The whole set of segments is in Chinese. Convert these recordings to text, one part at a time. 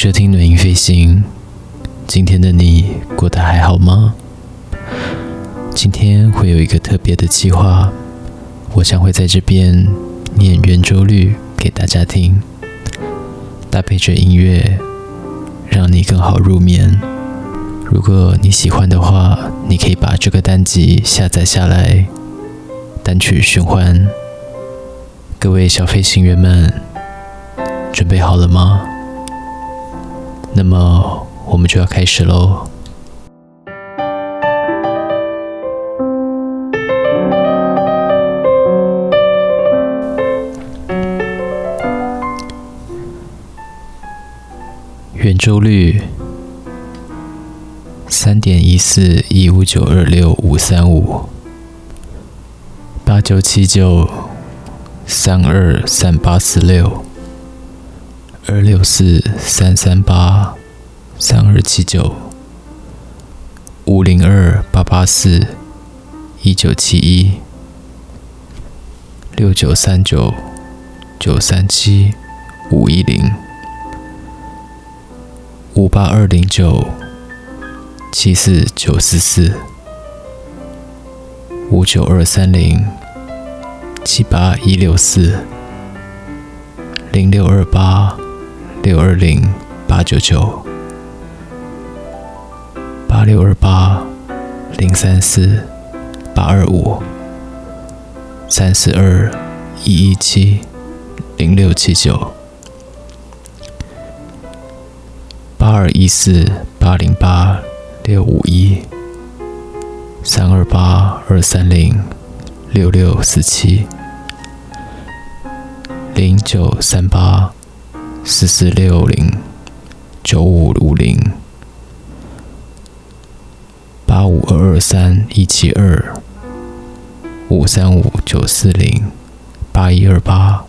收听暖音飞行。今天的你过得还好吗？今天会有一个特别的计划，我将会在这边念圆周率给大家听，搭配着音乐，让你更好入眠。如果你喜欢的话，你可以把这个单集下载下来，单曲循环。各位小飞行员们，准备好了吗？那么我们就要开始喽。圆周率：三点一四一五九二六五三五八九七九。三二三八四六二六四三三八三二七九五零二八八四一九七一六九三九九三七五一零五八二零九七四九四四五九二三零。七八一六四零六二八六二零八九九八六二八零三四八二五三四二一一七零六七九八二一四八零八六五一三二八二三零六六四七。零九三八四四六零九五五零八五二二三一七二五三五九四零八一二八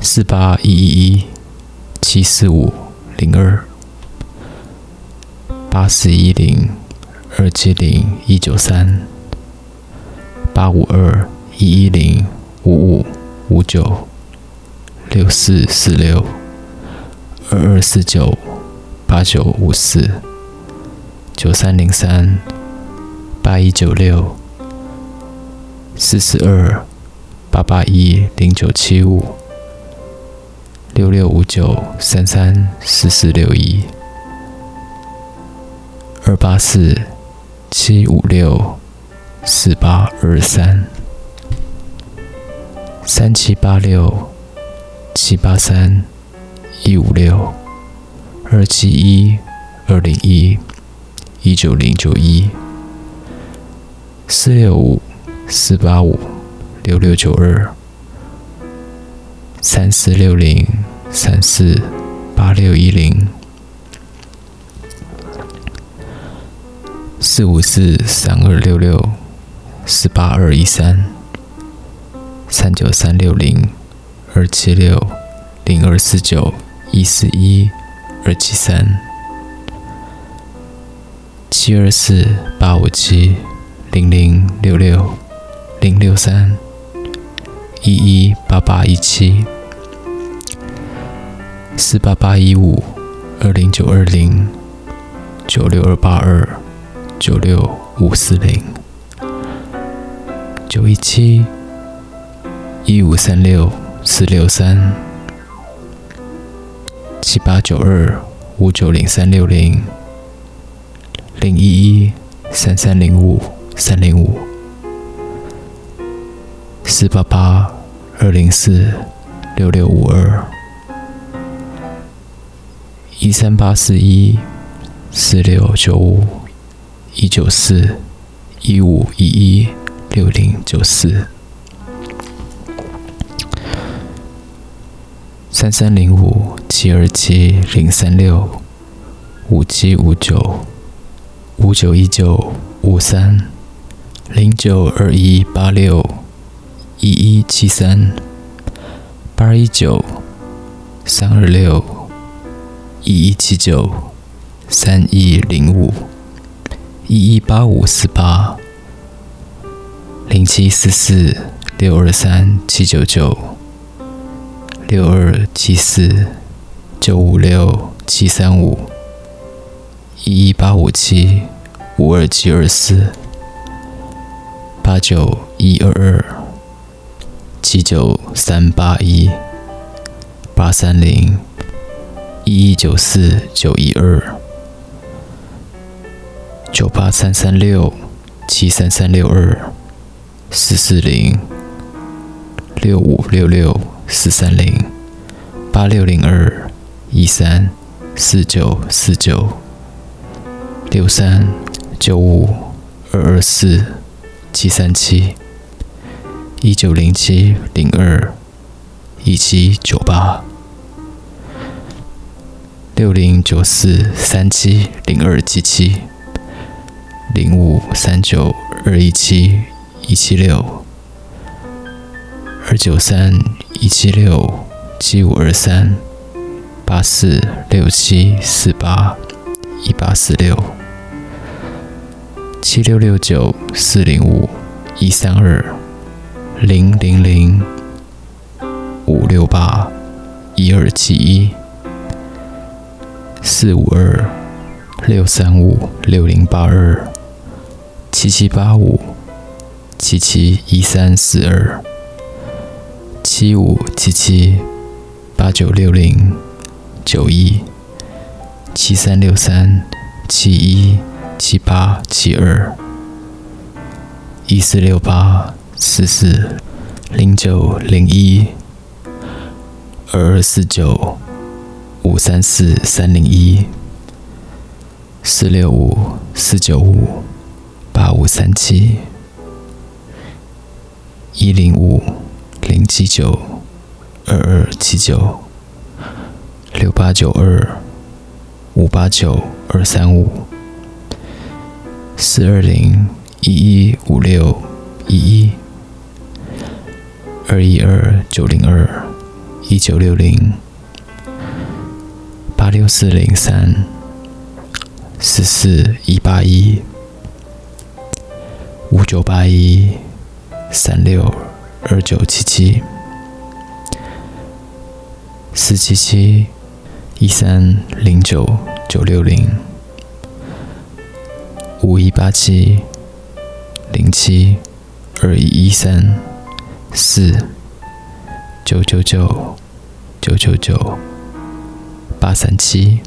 四八一一一七四五零二八四一零二七零一九三八五二。一一零五五五九六四四六二二四九八九五四九三零三八一九六四四二八八一零九七五六六五九三三四四六一二八四七五六四八二三。三七八六七八三一五六二七一二零一一九零九一四六五四八五六六九二三四六零三四八六一零四五四三二六六四八二一三。三九三六零二七六零二四九一四一二七三。七二四八五七零零六六零六三。一一八八一七。四八八一五二零九二零。九六二八二九六五四零。九一七。一五三六四六三七八九二五九零三六零零一一三三零五三零五四八八二零四六六五二一三八四一四六九五一九四一五一一六零九四。三三零五七二七零三六五七五九五九一九五三零九二一八六一一七三八一九三二六一一七九三一零五一一八五四八零七四四六二三七九九。六二七四九五六七三五一一八五七五二七二四八九一二二七九三八一八三零一一九四九一二九八三三六七三三六二四四零六五六六四三零八六零二一三四九四九六三九五二二四七三七一九零七零二一七九八六零九四三七零二七七零五三九二一七一七六二九三一七六七五二三八四六七四八一八四六。七六六九四零五一三二零零零五六八一二七一。四五二六三五六零八二七七八五七七一三四二。七五七七九六零九一七三六三七一七八七二一四六八四四零九零一二二四九五三四三零一四六五四九五八五三七一零五零七九二二七九。六八九二五八九二三五四二零一一五六一一二一二九零二一九六零八六四零三四四一八一五九八一三六二九七七四七七一三零九九六零五一八七零七二一一三四九九九九九九八三七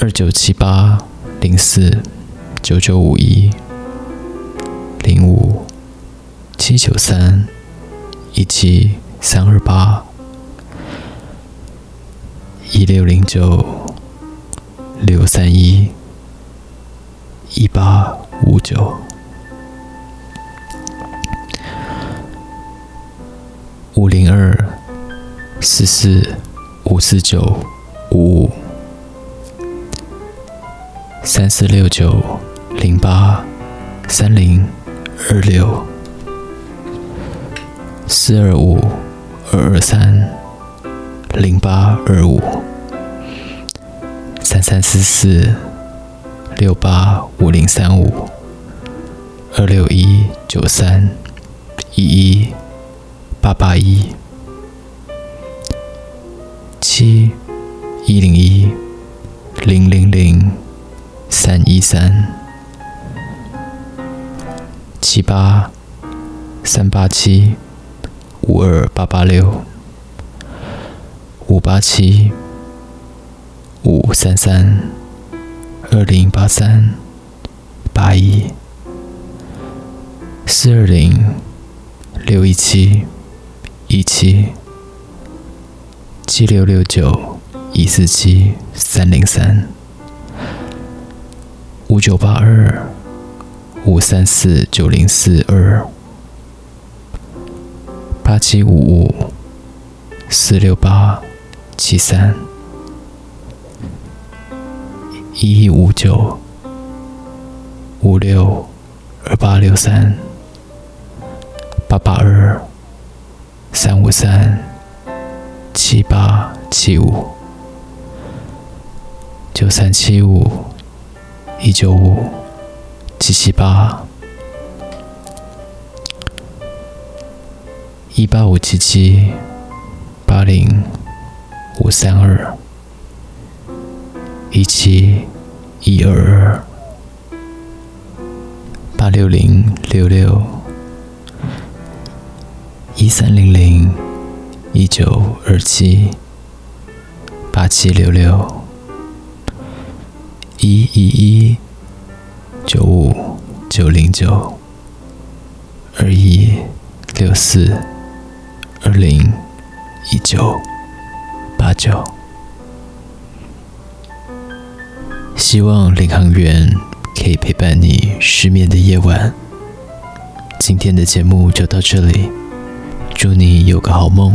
二九七八零四九九五一零五七九三一七三二八一六零九六三一一八五九。五零二四四五四九五五。三四六九零八三零二六。四二五二二三零八二五。三四四六八五零三五二六一九三一一八八一七一零一零零零三一三七八三八七五二八八六五八七五三三二零八三八一四二零六一七一七七六六九一四七三零三五九八二五三四九零四二八七五五四六八七三一一五九五六二八六三八八二三五三七八七五九三七五一九五七七八一八五七七八零五三二。一七一二二八六零六六一三零零一九二七八七六六一一一九五九零九二一六四二零一九八九，希望领航员可以陪伴你失眠的夜晚。今天的节目就到这里，祝你有个好梦。